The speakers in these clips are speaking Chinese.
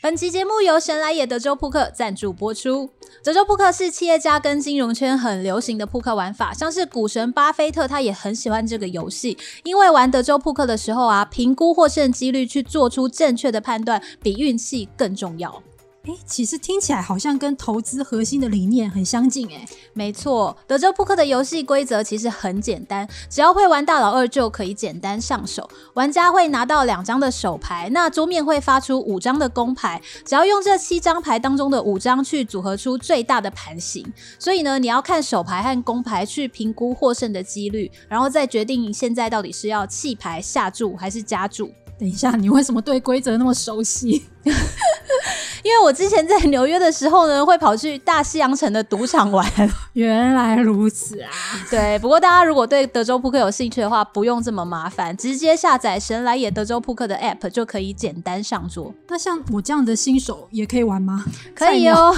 本期节目由神来也德州扑克赞助播出。德州扑克是企业家跟金融圈很流行的扑克玩法，像是股神巴菲特他也很喜欢这个游戏，因为玩德州扑克的时候啊，评估获胜几率去做出正确的判断，比运气更重要。哎，其实听起来好像跟投资核心的理念很相近哎。没错，德州扑克的游戏规则其实很简单，只要会玩大老二就可以简单上手。玩家会拿到两张的手牌，那桌面会发出五张的公牌，只要用这七张牌当中的五张去组合出最大的盘形。所以呢，你要看手牌和公牌去评估获胜的几率，然后再决定现在到底是要弃牌下注还是加注。等一下，你为什么对规则那么熟悉？因为我之前在纽约的时候呢，会跑去大西洋城的赌场玩。原来如此啊！对，不过大家如果对德州扑克有兴趣的话，不用这么麻烦，直接下载神来也德州扑克的 App 就可以简单上桌。那像我这样的新手也可以玩吗？可以哦。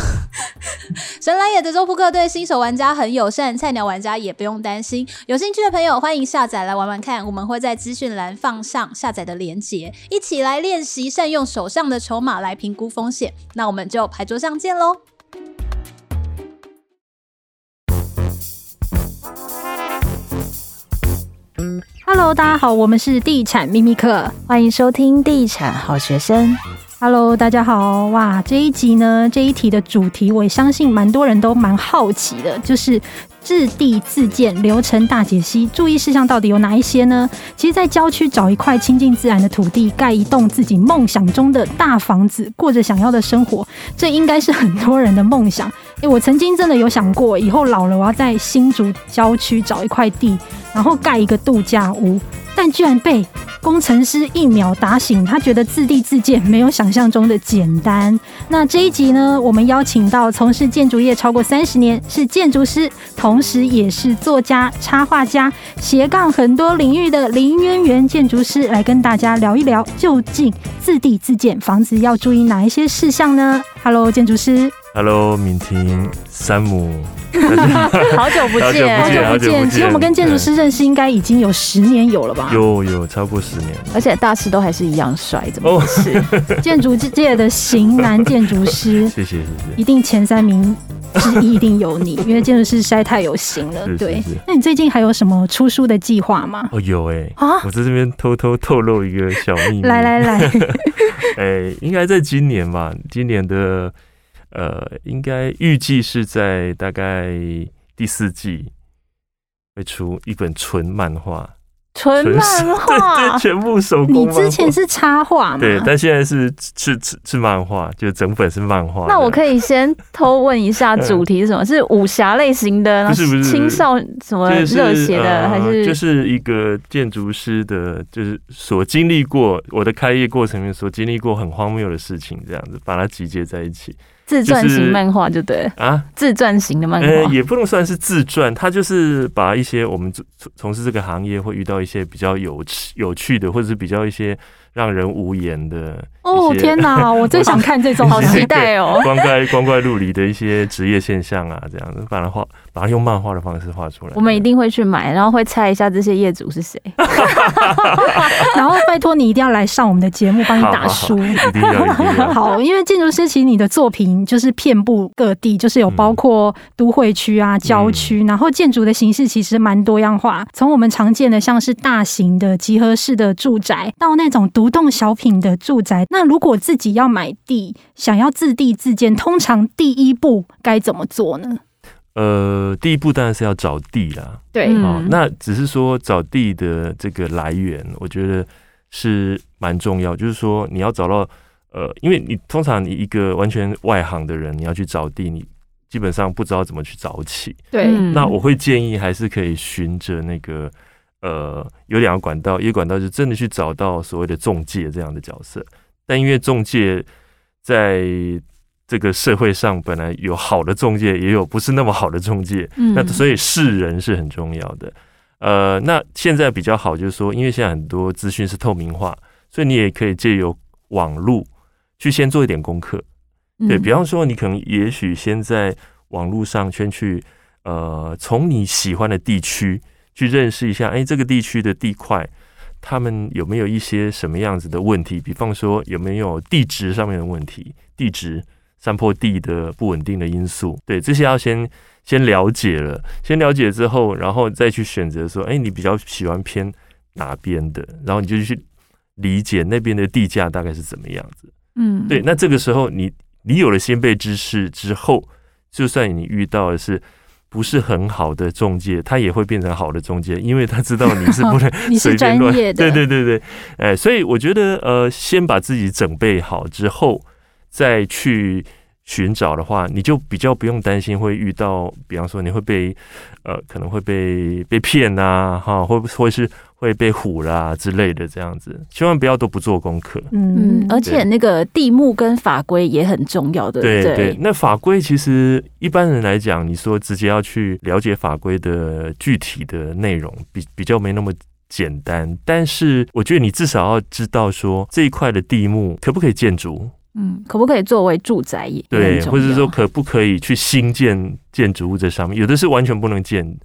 神来也德州扑克对新手玩家很友善，菜鸟玩家也不用担心。有兴趣的朋友欢迎下载来玩玩看，我们会在资讯栏放上下载的链接，一起来练习善用手上的筹码来评估风险。那我们就牌桌上见喽！Hello，大家好，我们是地产秘密客，欢迎收听地产好学生。Hello，大家好！哇，这一集呢，这一题的主题，我也相信蛮多人都蛮好奇的，就是。置地自建流程大解析，注意事项到底有哪一些呢？其实，在郊区找一块亲近自然的土地，盖一栋自己梦想中的大房子，过着想要的生活，这应该是很多人的梦想。诶，我曾经真的有想过，以后老了我要在新竹郊区找一块地，然后盖一个度假屋。但居然被工程师一秒打醒，他觉得自地自建没有想象中的简单。那这一集呢，我们邀请到从事建筑业超过三十年，是建筑师，同同时也是作家、插画家，斜杠很多领域的林渊源建筑师，来跟大家聊一聊，究竟自地自建房子要注意哪一些事项呢？Hello，建筑师。Hello，敏婷、山姆，好久不见，好久不见。其实我们跟建筑师认识应该已经有十年有了吧？有有超过十年，而且大师都还是一样帅，怎么回事？建筑界的型男建筑师，谢谢谢谢，一定前三名之一一定有你，因为建筑师实在太有型了。对，那你最近还有什么出书的计划吗？哦，有哎，啊，我在这边偷偷透露一个小秘密，来来来，哎，应该在今年吧，今年的。呃，应该预计是在大概第四季会出一本纯漫画，纯漫画，全部手工。你之前是插画嘛？对，但现在是是是是漫画，就整本是漫画。那我可以先偷问一下，主题是什么？是武侠类型的？不是不是青少什么热血的？还是就是一个建筑师的，就是所经历过我的开业过程里面所经历过很荒谬的事情，这样子把它集结在一起。自传型漫画就对、就是、啊，自传型的漫画、呃，也不能算是自传，他就是把一些我们从从事这个行业会遇到一些比较有趣有趣的，或者是比较一些。让人无言的哦！天哪，我最想看这种，好期待哦！光怪光怪陆离的一些职业现象啊，这样子把它画，把它用漫画的方式画出来。我们一定会去买，然后会猜一下这些业主是谁。然后拜托你一定要来上我们的节目，帮你打书。好，因为建筑师其实你的作品就是遍布各地，就是有包括都会区啊、郊区，然后建筑的形式其实蛮多样化，从我们常见的像是大型的集合式的住宅，到那种。独栋小品的住宅，那如果自己要买地，想要自地自建，通常第一步该怎么做呢？呃，第一步当然是要找地啦。对，哦，嗯，那只是说找地的这个来源，我觉得是蛮重要。就是说你要找到，呃，因为你通常你一个完全外行的人，你要去找地，你基本上不知道怎么去找起。对，那我会建议还是可以循着那个。呃，有两个管道，一个管道就真的去找到所谓的中介这样的角色，但因为中介在这个社会上本来有好的中介，也有不是那么好的中介，嗯，那所以是人是很重要的。呃，那现在比较好就是说，因为现在很多资讯是透明化，所以你也可以借由网络去先做一点功课，对，比方说，你可能也许先在网络上先去，呃，从你喜欢的地区。去认识一下，哎，这个地区的地块他们有没有一些什么样子的问题？比方说有没有地质上面的问题，地质山坡地的不稳定的因素，对，这些要先先了解了，先了解之后，然后再去选择说，哎，你比较喜欢偏哪边的，然后你就去理解那边的地价大概是怎么样子。嗯，对，那这个时候你你有了先辈知识之后，就算你遇到的是。不是很好的中介，他也会变成好的中介，因为他知道你是不能你是专业的，对对对对，哎，所以我觉得呃，先把自己准备好之后，再去寻找的话，你就比较不用担心会遇到，比方说你会被呃，可能会被被骗呐，哈，会不会是。会被唬啦之类的，这样子，千万不要都不做功课。嗯，而且那个地目跟法规也很重要的。对对，对，那法规其实一般人来讲，你说直接要去了解法规的具体的内容，比比较没那么简单。但是我觉得你至少要知道说这一块的地目可不可以建筑？嗯，可不可以作为住宅也？对，或者说可不可以去新建建筑物在上面？有的是完全不能建。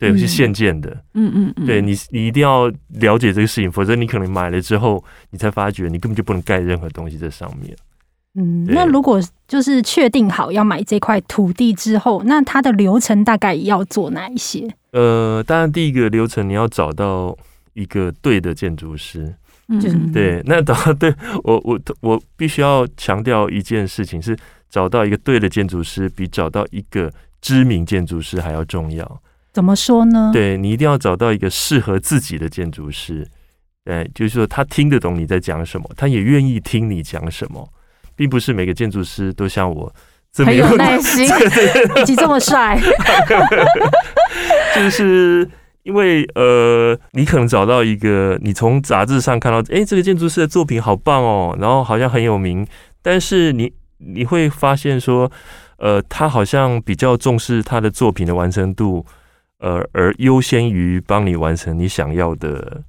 对，是现建的。嗯嗯嗯，对你，你一定要了解这个事情，否则你可能买了之后，你才发觉你根本就不能盖任何东西在上面。嗯，那如果就是确定好要买这块土地之后，那它的流程大概要做哪一些？呃，当然第一个流程你要找到一个对的建筑师。嗯，对，那找到对我我我必须要强调一件事情是，找到一个对的建筑师比找到一个知名建筑师还要重要。怎么说呢？对，你一定要找到一个适合自己的建筑师，对，就是说他听得懂你在讲什么，他也愿意听你讲什么，并不是每个建筑师都像我这么有耐心以及这么帅。就是因为呃，你可能找到一个，你从杂志上看到，哎，这个建筑师的作品好棒哦，然后好像很有名，但是你你会发现说，呃，他好像比较重视他的作品的完成度。呃，而优先于帮你完成你想要的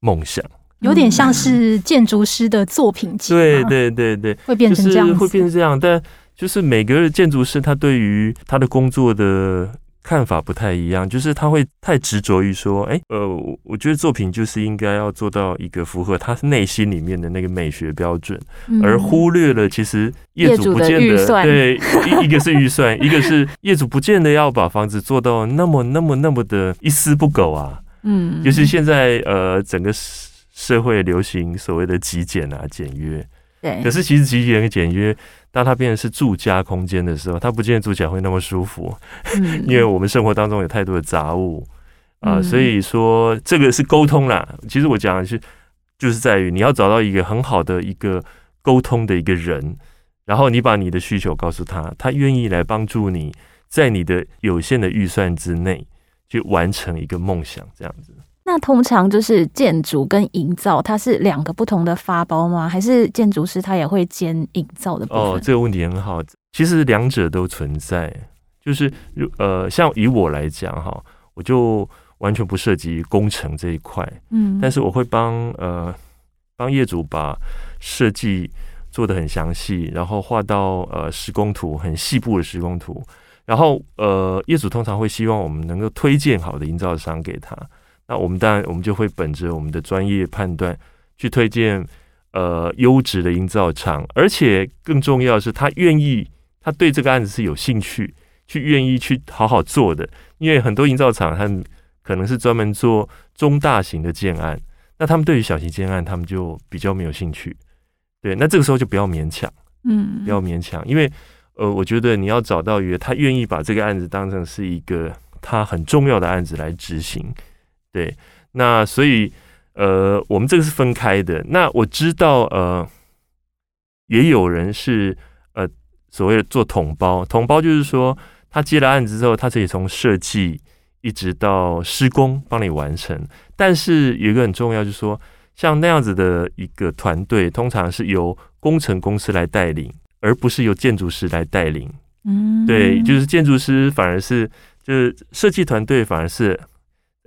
梦想，有点像是建筑师的作品集。对对对对，会变成这样，会变成这样。但就是每个建筑师，他对于他的工作的。看法不太一样，就是他会太执着于说，哎，呃，我觉得作品就是应该要做到一个符合他内心里面的那个美学标准，嗯、而忽略了其实业主不见得对一一个是预算，一个是业主不见得要把房子做到那么那么那么的一丝不苟啊。嗯，就是现在呃，整个社会流行所谓的极简啊、简约，对，可是其实极简跟简约。当它变成是住家空间的时候，它不见得住起来会那么舒服，嗯、因为我们生活当中有太多的杂物啊、呃，所以说这个是沟通啦。其实我讲的是，就是在于你要找到一个很好的一个沟通的一个人，然后你把你的需求告诉他，他愿意来帮助你，在你的有限的预算之内去完成一个梦想，这样子。那通常就是建筑跟营造，它是两个不同的发包吗？还是建筑师他也会兼营造的部分？哦，这个问题很好。其实两者都存在。就是呃，像以我来讲哈，我就完全不涉及工程这一块。嗯，但是我会帮呃帮业主把设计做的很详细，然后画到呃施工图很细部的施工图，然后呃业主通常会希望我们能够推荐好的营造商给他。那我们当然，我们就会本着我们的专业判断去推荐呃优质的营造厂，而且更重要的是，他愿意，他对这个案子是有兴趣，去愿意去好好做的。因为很多营造厂，他们可能是专门做中大型的建案，那他们对于小型建案，他们就比较没有兴趣。对，那这个时候就不要勉强，嗯，不要勉强，因为呃，我觉得你要找到一个他愿意把这个案子当成是一个他很重要的案子来执行。对，那所以呃，我们这个是分开的。那我知道呃，也有人是呃所谓的做统包，统包就是说他接了案子之后，他可以从设计一直到施工帮你完成。但是有一个很重要，就是说像那样子的一个团队，通常是由工程公司来带领，而不是由建筑师来带领。嗯，对，就是建筑师反而是就是设计团队反而是。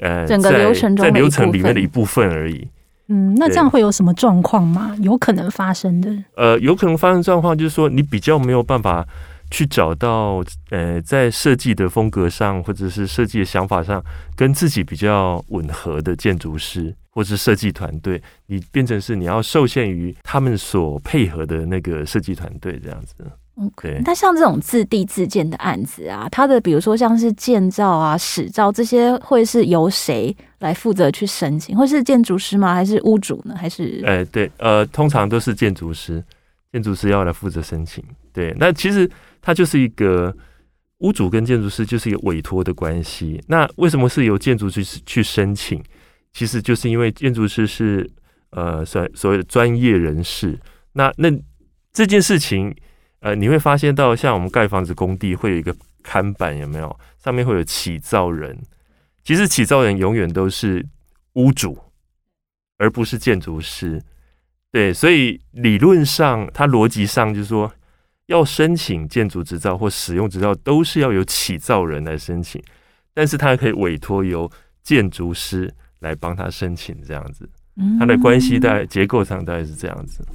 呃，整个流程中在流程里面的一部分而已。嗯，那这样会有什么状况吗？有可能发生的？呃，有可能发生状况就是说，你比较没有办法去找到呃，在设计的风格上，或者是设计的想法上，跟自己比较吻合的建筑师或是设计团队，你变成是你要受限于他们所配合的那个设计团队这样子。OK，那像这种自地自建的案子啊，它的比如说像是建造啊、使照这些，会是由谁来负责去申请？会是建筑师吗？还是屋主呢？还是？哎，对，呃，通常都是建筑师，建筑师要来负责申请。对，那其实它就是一个屋主跟建筑师就是一个委托的关系。那为什么是由建筑师去申请？其实就是因为建筑师是呃所所谓的专业人士。那那这件事情。呃，你会发现到像我们盖房子工地会有一个看板，有没有？上面会有起造人。其实起造人永远都是屋主，而不是建筑师。对，所以理论上，它逻辑上就是说，要申请建筑执照或使用执照，都是要由起造人来申请。但是他可以委托由建筑师来帮他申请，这样子。他的关系大概结构上大概是这样子。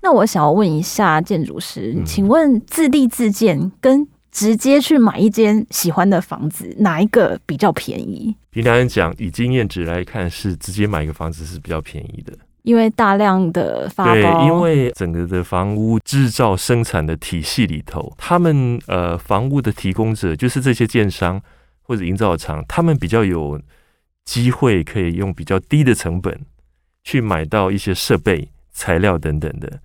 那我想要问一下建筑师，请问自立自建跟直接去买一间喜欢的房子，哪一个比较便宜？平常讲，以经验值来看，是直接买一个房子是比较便宜的，因为大量的发包。对，因为整个的房屋制造生产的体系里头，他们呃房屋的提供者就是这些建商或者营造厂，他们比较有机会可以用比较低的成本去买到一些设备、材料等等的。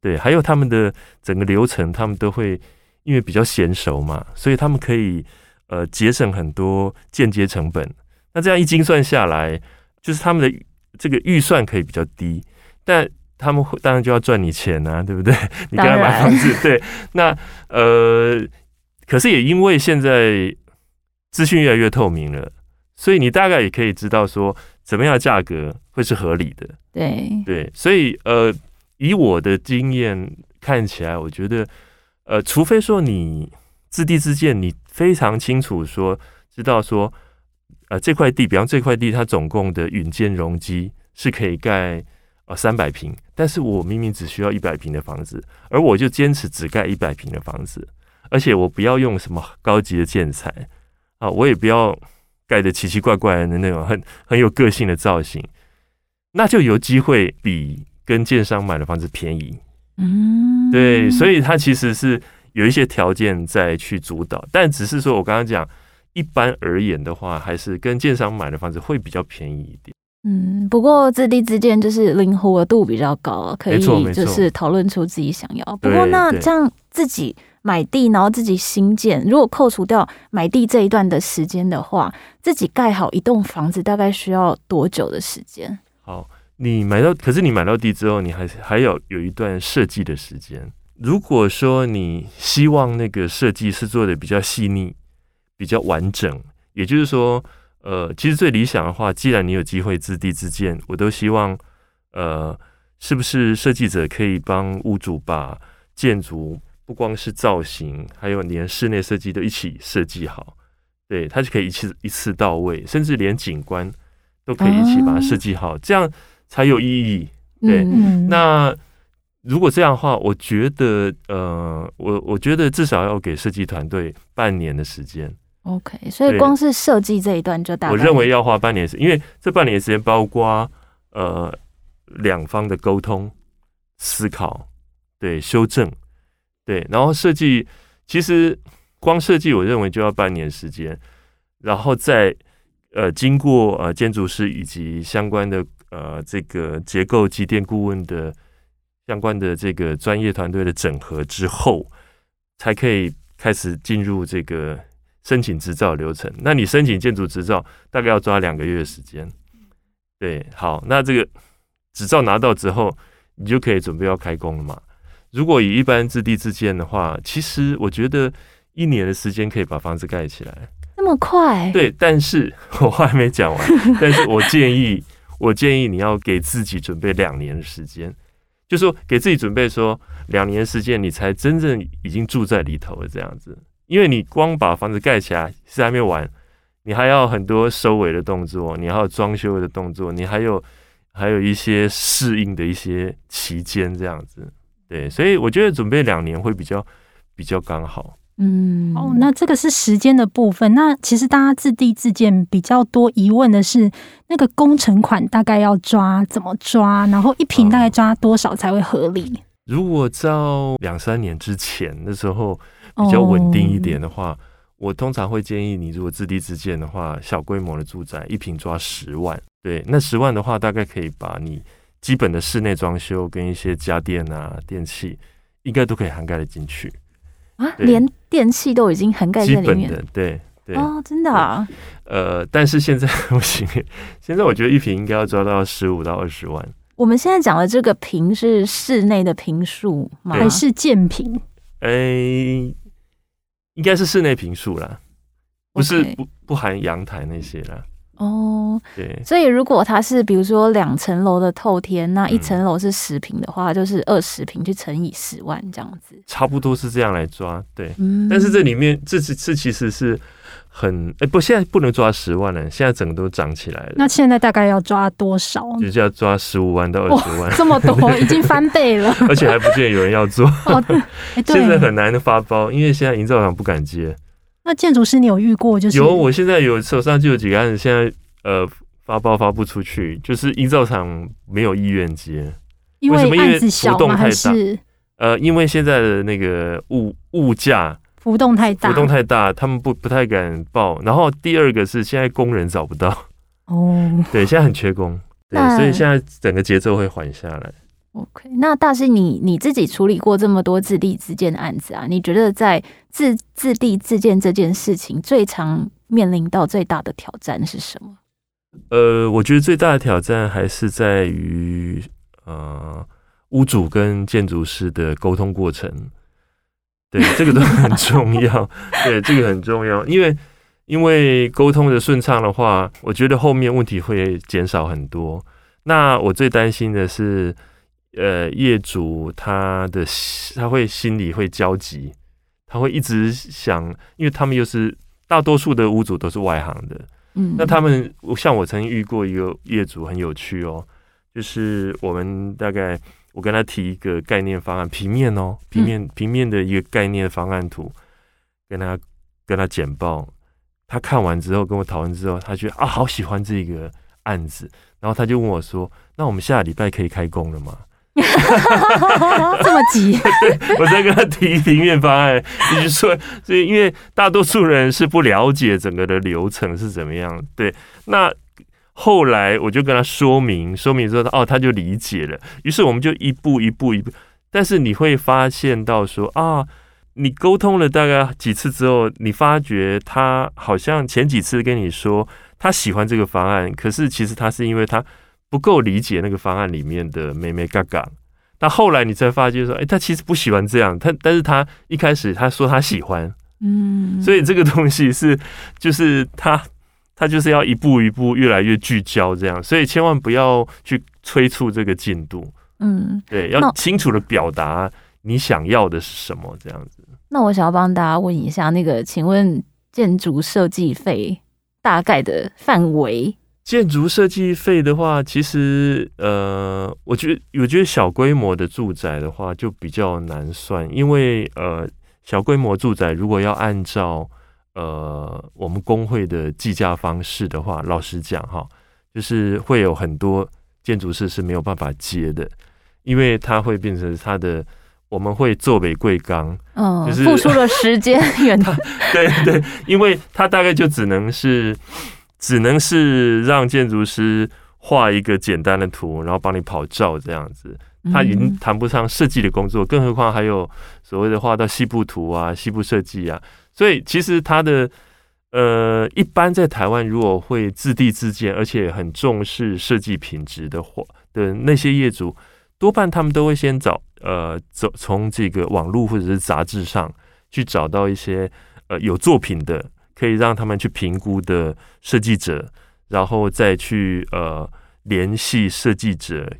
对，还有他们的整个流程，他们都会因为比较娴熟嘛，所以他们可以呃节省很多间接成本。那这样一精算下来，就是他们的这个预算可以比较低，但他们会当然就要赚你钱啊，对不对？你给他买房子，对，那呃，可是也因为现在资讯越来越透明了，所以你大概也可以知道说，怎么样的价格会是合理的。对对，所以呃。以我的经验看起来，我觉得，呃，除非说你自地自建，你非常清楚说，知道说，呃，这块地，比方这块地，它总共的允建容积是可以盖呃三百平，但是我明明只需要一百平的房子，而我就坚持只盖一百平的房子，而且我不要用什么高级的建材啊，我也不要盖的奇奇怪怪的那种很很有个性的造型，那就有机会比。跟建商买的房子便宜，嗯，对，所以它其实是有一些条件在去主导，但只是说我刚刚讲，一般而言的话，还是跟建商买的房子会比较便宜一点。嗯，不过自地自建就是灵活度比较高，可以就是讨论出自己想要。不过那这样自己买地，然后自己新建，如果扣除掉买地这一段的时间的话，自己盖好一栋房子大概需要多久的时间？好。你买到，可是你买到地之后，你还还要有一段设计的时间。如果说你希望那个设计是做的比较细腻、比较完整，也就是说，呃，其实最理想的话，既然你有机会自地自建，我都希望，呃，是不是设计者可以帮屋主把建筑不光是造型，还有连室内设计都一起设计好，对，它就可以一次一次到位，甚至连景观都可以一起把它设计好，这样。才有意义，对。嗯、那如果这样的话，我觉得，呃，我我觉得至少要给设计团队半年的时间。OK，所以光是设计这一段就大概，我认为要花半年时间，因为这半年时间包括呃两方的沟通、思考、对修正，对，然后设计其实光设计，我认为就要半年时间，然后再呃经过呃建筑师以及相关的。呃，这个结构机电顾问的相关的这个专业团队的整合之后，才可以开始进入这个申请执照流程。那你申请建筑执照大概要抓两个月的时间。对，好，那这个执照拿到之后，你就可以准备要开工了嘛。如果以一般自地自建的话，其实我觉得一年的时间可以把房子盖起来。那么快？对，但是 我话还没讲完，但是我建议。我建议你要给自己准备两年的时间，就说给自己准备说两年时间，你才真正已经住在里头了这样子。因为你光把房子盖起来是还没完，你还要很多收尾的动作，你还有装修的动作，你还有还有一些适应的一些期间这样子。对，所以我觉得准备两年会比较比较刚好。嗯，哦，那这个是时间的部分。那其实大家自地自建比较多疑问的是，那个工程款大概要抓怎么抓？然后一平大概抓多少才会合理？嗯、如果照两三年之前的时候比较稳定一点的话，哦、我通常会建议你，如果自地自建的话，小规模的住宅一平抓十万。对，那十万的话，大概可以把你基本的室内装修跟一些家电啊、电器，应该都可以涵盖的进去。啊，连电器都已经涵盖在里面，对对哦，真的啊。呃，但是现在 不行，现在我觉得一瓶应该要抓到十五到二十万。我们现在讲的这个坪是室内的坪数吗？还是建坪？哎、欸，应该是室内坪数啦，不是不不含阳台那些啦。哦，对，所以如果它是比如说两层楼的透天，那一层楼是十平的话，嗯、就是二十平去乘以十万这样子，差不多是这样来抓，对。嗯、但是这里面这这这其实是很哎、欸、不，现在不能抓十万了，现在整个都涨起来了。那现在大概要抓多少？就是要抓十五万到二十万，这么多 已经翻倍了，而且还不见得有人要做。哦欸、现在很难的发包，因为现在营造厂不敢接。那建筑师，你有遇过就是有？我现在有手上就有几个案子，现在呃发包发不出去，就是营造厂没有意愿接。因为案子小吗？为什么？因为浮动太大。还是呃，因为现在的那个物物价浮动太大，浮动太大，他们不不太敢报。然后第二个是现在工人找不到哦，对，现在很缺工，对，所以现在整个节奏会缓下来。OK，那大师你你自己处理过这么多自立自建的案子啊？你觉得在自自立自建这件事情，最常面临到最大的挑战是什么？呃，我觉得最大的挑战还是在于呃屋主跟建筑师的沟通过程。对，这个都很 重要。对，这个很重要，因为因为沟通的顺畅的话，我觉得后面问题会减少很多。那我最担心的是。呃，业主他的他会心里会焦急，他会一直想，因为他们又是大多数的屋主都是外行的，嗯，那他们像我曾经遇过一个业主很有趣哦，就是我们大概我跟他提一个概念方案，平面哦，平面平面的一个概念方案图，跟他跟他简报，他看完之后跟我讨论之后，他觉得啊好喜欢这个案子，然后他就问我说，那我们下礼拜可以开工了吗？这么急？我在跟他提平面方案，就是说，所以因为大多数人是不了解整个的流程是怎么样。对，那后来我就跟他说明，说明之后，哦，他就理解了。于是我们就一步一步一步。但是你会发现到说啊，你沟通了大概几次之后，你发觉他好像前几次跟你说他喜欢这个方案，可是其实他是因为他。不够理解那个方案里面的妹妹嘎嘎，但后来你才发觉说，哎，他其实不喜欢这样，他但是他一开始他说他喜欢，嗯，所以这个东西是就是他他就是要一步一步越来越聚焦这样，所以千万不要去催促这个进度，嗯，对，要清楚的表达你想要的是什么这样子。那我想要帮大家问一下，那个请问建筑设计费大概的范围？建筑设计费的话，其实呃，我觉得我觉得小规模的住宅的话就比较难算，因为呃，小规模住宅如果要按照呃我们工会的计价方式的话，老实讲哈，就是会有很多建筑师是没有办法接的，因为它会变成它的我们会做尾贵钢，嗯，就是付出了时间 远，对对，因为它大概就只能是。只能是让建筑师画一个简单的图，然后帮你跑照这样子，他已经谈不上设计的工作，更何况还有所谓的画到西部图啊、西部设计啊。所以其实他的呃，一般在台湾如果会自地自建，而且很重视设计品质的话的那些业主，多半他们都会先找呃走从这个网络或者是杂志上去找到一些呃有作品的。可以让他们去评估的设计者，然后再去呃联系设计者，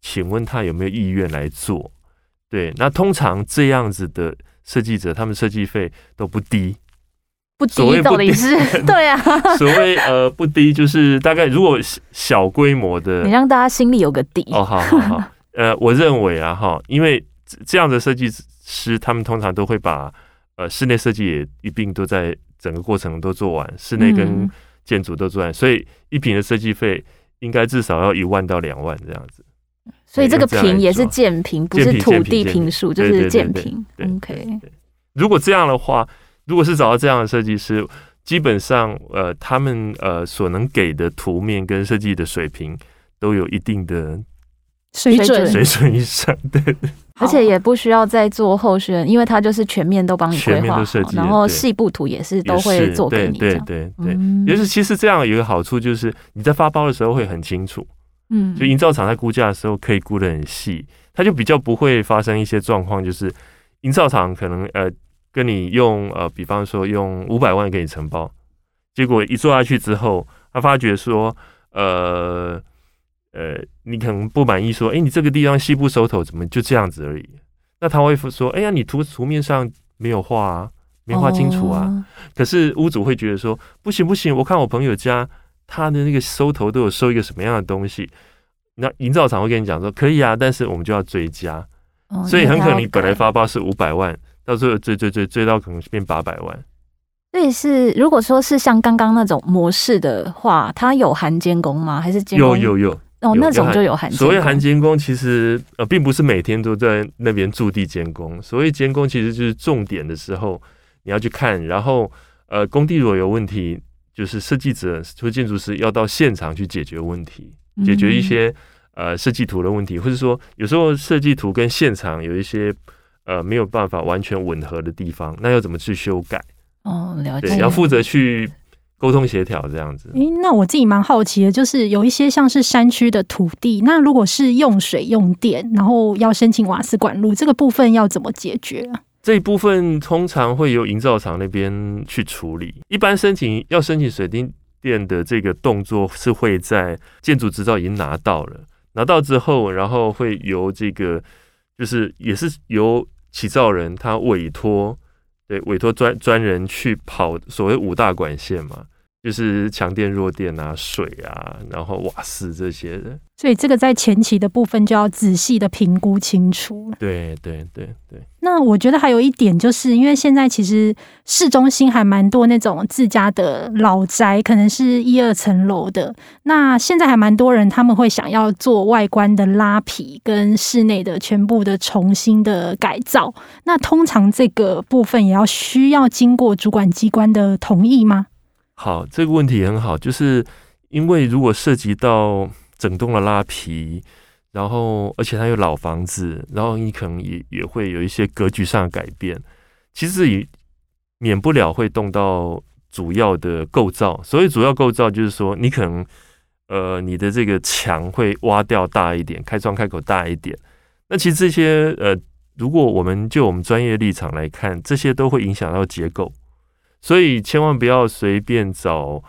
请问他有没有意愿来做？对，那通常这样子的设计者，他们设计费都不低，不低，所谓不低是，对啊，所谓呃不低，就是大概如果小规模的，你让大家心里有个底哦，好好好，呃，我认为啊哈，因为这样的设计师，他们通常都会把。呃室内设计也一并都在整个过程都做完，室内跟建筑都做完，嗯、所以一平的设计费应该至少要一万到两万这样子。所以这个平也是建平，不是土地平数，就是建平。OK。如果这样的话，如果是找到这样的设计师，基本上呃，他们呃所能给的图面跟设计的水平都有一定的水准，水准以上。对，而且也不需要再做后续，因为他就是全面都帮你规划好，然后细部图也是都会做给你。对对对，也是其实这样有一个好处，就是你在发包的时候会很清楚。嗯，就营造厂在估价的时候可以估得很细，它就比较不会发生一些状况，就是营造厂可能呃跟你用呃，比方说用五百万给你承包，结果一做下去之后，他发觉说呃呃你可能不满意，说哎、欸、你这个地方西部收头怎么就这样子而已？那他会说哎呀你图图面上没有画啊，没画清楚啊，哦、可是屋主会觉得说不行不行，我看我朋友家。他的那个收头都有收一个什么样的东西？那营造厂会跟你讲说可以啊，但是我们就要追加，哦、所以很可能你本来发包是五百万，到最后追追追追到可能变八百万。所以是如果说是像刚刚那种模式的话，它有含监工吗？还是监工？有有有哦，那种就有含。所谓含监工，其实呃并不是每天都在那边驻地监工。所谓监工，其实就是重点的时候你要去看，然后呃工地如果有问题。就是设计者或建筑师要到现场去解决问题，解决一些呃设计图的问题，或者说有时候设计图跟现场有一些呃没有办法完全吻合的地方，那要怎么去修改？哦，了解。对，要负责去沟通协调这样子。诶、欸，那我自己蛮好奇的，就是有一些像是山区的土地，那如果是用水用电，然后要申请瓦斯管路，这个部分要怎么解决啊？这一部分通常会由营造厂那边去处理。一般申请要申请水电电的这个动作是会在建筑执照已经拿到了，拿到之后，然后会由这个就是也是由起造人他委托，对，委托专专人去跑所谓五大管线嘛。就是强电、弱电啊、水啊，然后瓦斯这些的，所以这个在前期的部分就要仔细的评估清楚。对对对对。那我觉得还有一点，就是因为现在其实市中心还蛮多那种自家的老宅，可能是一二层楼的。那现在还蛮多人他们会想要做外观的拉皮，跟室内的全部的重新的改造。那通常这个部分也要需要经过主管机关的同意吗？好，这个问题很好，就是因为如果涉及到整栋的拉皮，然后而且它有老房子，然后你可能也也会有一些格局上的改变，其实也免不了会动到主要的构造。所以主要构造就是说，你可能呃你的这个墙会挖掉大一点，开窗开口大一点。那其实这些呃，如果我们就我们专业立场来看，这些都会影响到结构。所以千万不要随便找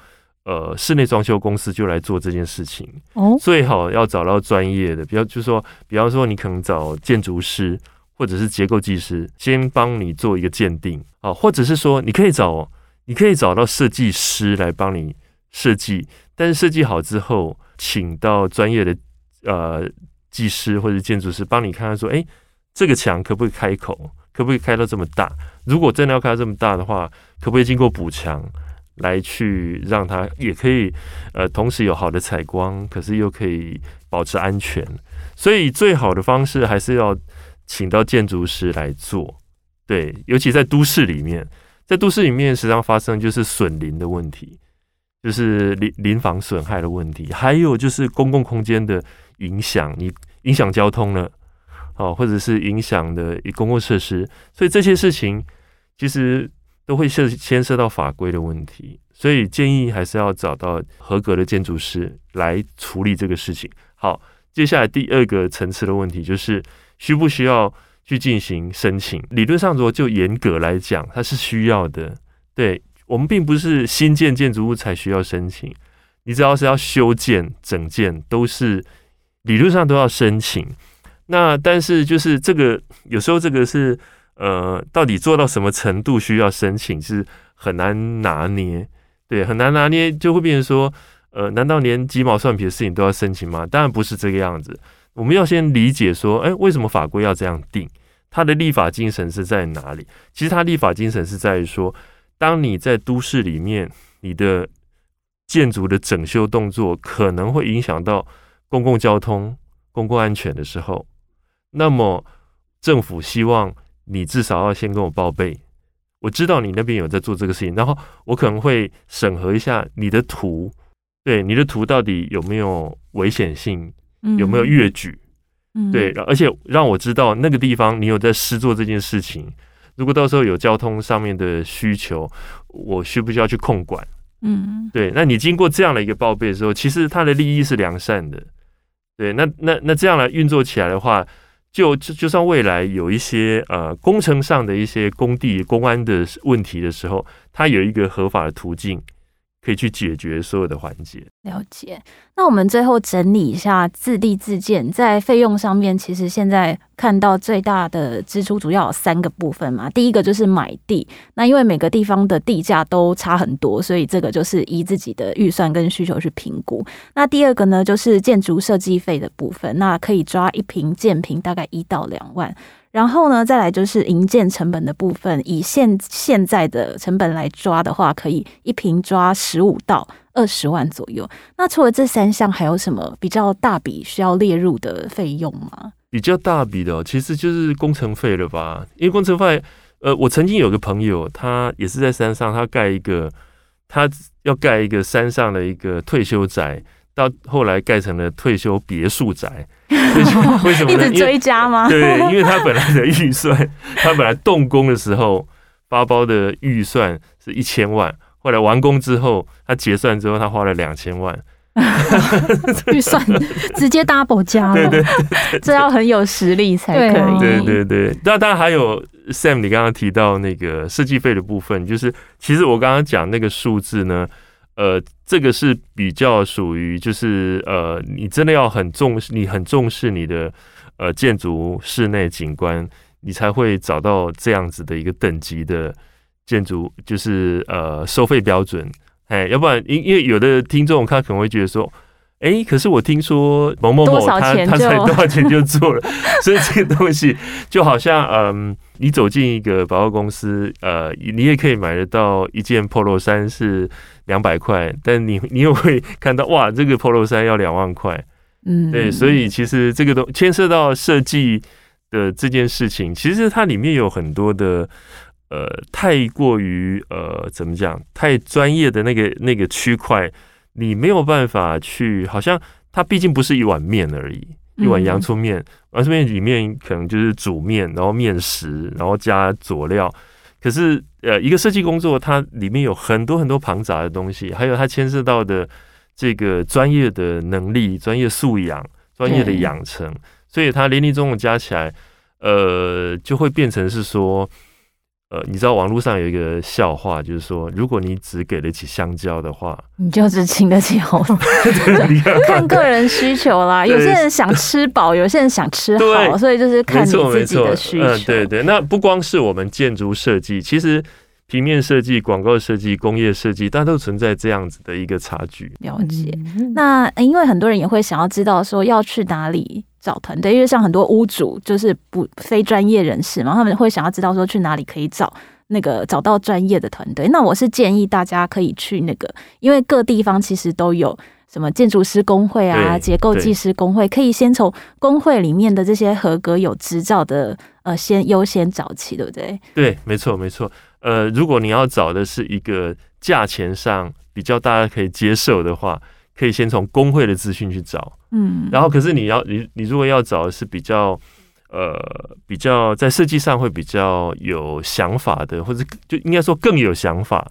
呃室内装修公司就来做这件事情。哦，最好要找到专业的，比方就是说，比方说你可能找建筑师或者是结构技师，先帮你做一个鉴定。啊，或者是说你可以找你可以找到设计师来帮你设计，但是设计好之后，请到专业的呃技师或者建筑师帮你看看说，哎，这个墙可不可以开口？可不可以开到这么大？如果真的要开到这么大的话，可不可以经过补强来去让它也可以呃，同时有好的采光，可是又可以保持安全？所以最好的方式还是要请到建筑师来做。对，尤其在都市里面，在都市里面时常发生就是损邻的问题，就是邻邻房损害的问题，还有就是公共空间的影响，你影响交通了。哦，或者是影响的公共设施，所以这些事情其实都会涉牵涉到法规的问题，所以建议还是要找到合格的建筑师来处理这个事情。好，接下来第二个层次的问题就是需不需要去进行申请？理论上说，就严格来讲，它是需要的。对，我们并不是新建建筑物才需要申请，你只要是要修建整建，都是理论上都要申请。那但是就是这个有时候这个是呃，到底做到什么程度需要申请是很难拿捏，对，很难拿捏，就会变成说，呃，难道连鸡毛蒜皮的事情都要申请吗？当然不是这个样子。我们要先理解说，哎，为什么法规要这样定？它的立法精神是在哪里？其实它立法精神是在于说，当你在都市里面，你的建筑的整修动作可能会影响到公共交通、公共安全的时候，那么政府希望你至少要先跟我报备，我知道你那边有在做这个事情，然后我可能会审核一下你的图，对你的图到底有没有危险性，有没有越矩，嗯，对，而且让我知道那个地方你有在施做这件事情。如果到时候有交通上面的需求，我需不需要去控管？嗯，对，那你经过这样的一个报备的时候，其实它的利益是良善的，对，那那那这样来运作起来的话，就就就算未来有一些呃工程上的一些工地公安的问题的时候，它有一个合法的途径。可以去解决所有的环节。了解。那我们最后整理一下自地自建在费用上面，其实现在看到最大的支出主要有三个部分嘛。第一个就是买地，那因为每个地方的地价都差很多，所以这个就是依自己的预算跟需求去评估。那第二个呢，就是建筑设计费的部分，那可以抓一平建平大概一到两万。然后呢，再来就是营建成本的部分，以现现在的成本来抓的话，可以一瓶抓十五到二十万左右。那除了这三项，还有什么比较大笔需要列入的费用吗？比较大笔的，其实就是工程费了吧？因为工程费，呃，我曾经有个朋友，他也是在山上，他盖一个，他要盖一个山上的一个退休宅。到后来盖成了退休别墅宅，为什么？为什么一直追加吗？对，因为他本来的预算，他本来动工的时候发包的预算是一千万，后来完工之后，他结算之后，他花了两千万，预算直接 double 加了，对对，对，这要很有实力才可以。对对对，那当然还有 Sam，你刚刚提到那个设计费的部分，就是其实我刚刚讲那个数字呢。呃，这个是比较属于，就是呃，你真的要很重视，你很重视你的呃建筑室内景观，你才会找到这样子的一个等级的建筑，就是呃收费标准。哎，要不然因因为有的听众他可能会觉得说，哎，可是我听说某某某他他才 多少钱就做了，所以这个东西就好像嗯、呃，你走进一个百货公司，呃，你也可以买得到一件 Polo 衫是。两百块，但你你又会看到哇，这个 Polo 衫要两万块，嗯，对，所以其实这个东牵涉到设计的这件事情，其实它里面有很多的呃，太过于呃，怎么讲，太专业的那个那个区块，你没有办法去，好像它毕竟不是一碗面而已，一碗洋葱面，洋葱面里面可能就是煮面，然后面食，然后加佐料。可是，呃，一个设计工作，它里面有很多很多庞杂的东西，还有它牵涉到的这个专业的能力、专业素养、专业的养成，所以它林林总总加起来，呃，就会变成是说。呃，你知道网络上有一个笑话，就是说，如果你只给得起香蕉的话，你就只请得起红。看 个人需求啦，有些人想吃饱，有些人想吃好，所以就是看你自己的需求。嗯，对对。那不光是我们建筑设计，其实平面设计、广告设计、工业设计，它都存在这样子的一个差距。了解。那因为很多人也会想要知道说要去哪里。找团队，因为像很多屋主就是不非专业人士嘛，他们会想要知道说去哪里可以找那个找到专业的团队。那我是建议大家可以去那个，因为各地方其实都有什么建筑师工会啊、结构技师工会，可以先从工会里面的这些合格有执照的呃，先优先找起，对不对？对，没错，没错。呃，如果你要找的是一个价钱上比较大家可以接受的话。可以先从工会的资讯去找，嗯，然后可是你要你你如果要找的是比较呃比较在设计上会比较有想法的，或者就应该说更有想法，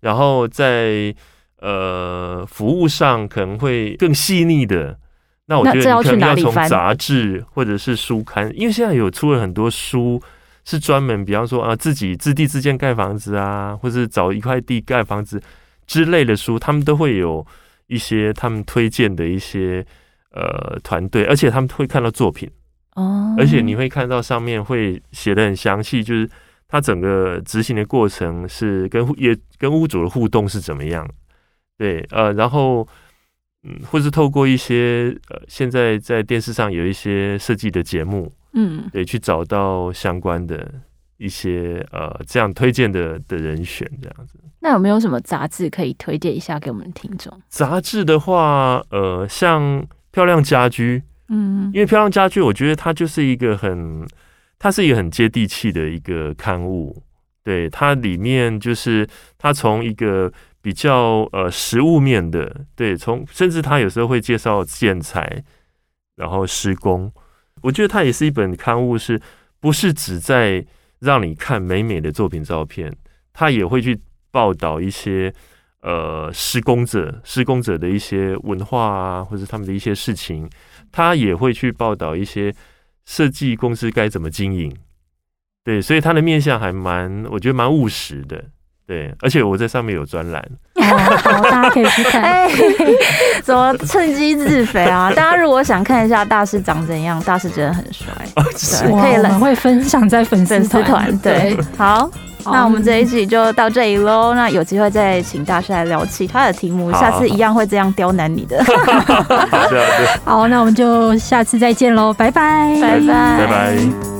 然后在呃服务上可能会更细腻的，那我觉得你可能要从杂志或者是书刊，因为现在有出了很多书是专门，比方说啊自己自地自建盖房子啊，或者找一块地盖房子之类的书，他们都会有。一些他们推荐的一些呃团队，而且他们会看到作品哦，而且你会看到上面会写的很详细，就是他整个执行的过程是跟也跟屋主的互动是怎么样，对呃，然后嗯，或是透过一些呃现在在电视上有一些设计的节目，嗯，对，去找到相关的一些呃这样推荐的的人选这样子。那有没有什么杂志可以推荐一下给我们听众？杂志的话，呃，像漂亮家居，嗯，因为漂亮家居，我觉得它就是一个很，它是一个很接地气的一个刊物。对，它里面就是它从一个比较呃实物面的，对，从甚至它有时候会介绍建材，然后施工。我觉得它也是一本刊物，是不是只在让你看美美的作品照片？它也会去报道一些呃施工者、施工者的一些文化啊，或者他们的一些事情。他也会去报道一些设计公司该怎么经营。对，所以他的面相还蛮，我觉得蛮务实的。对，而且我在上面有专栏，好，大家可以去看。哎，怎么趁机自肥啊？大家如果想看一下大师长怎样，大师真的很帅，对，可以很会分享在粉丝团。对，好，那我们这一集就到这里喽。那有机会再请大师来聊其他的题目，下次一样会这样刁难你的。好，那我们就下次再见喽，拜拜，拜拜，拜拜。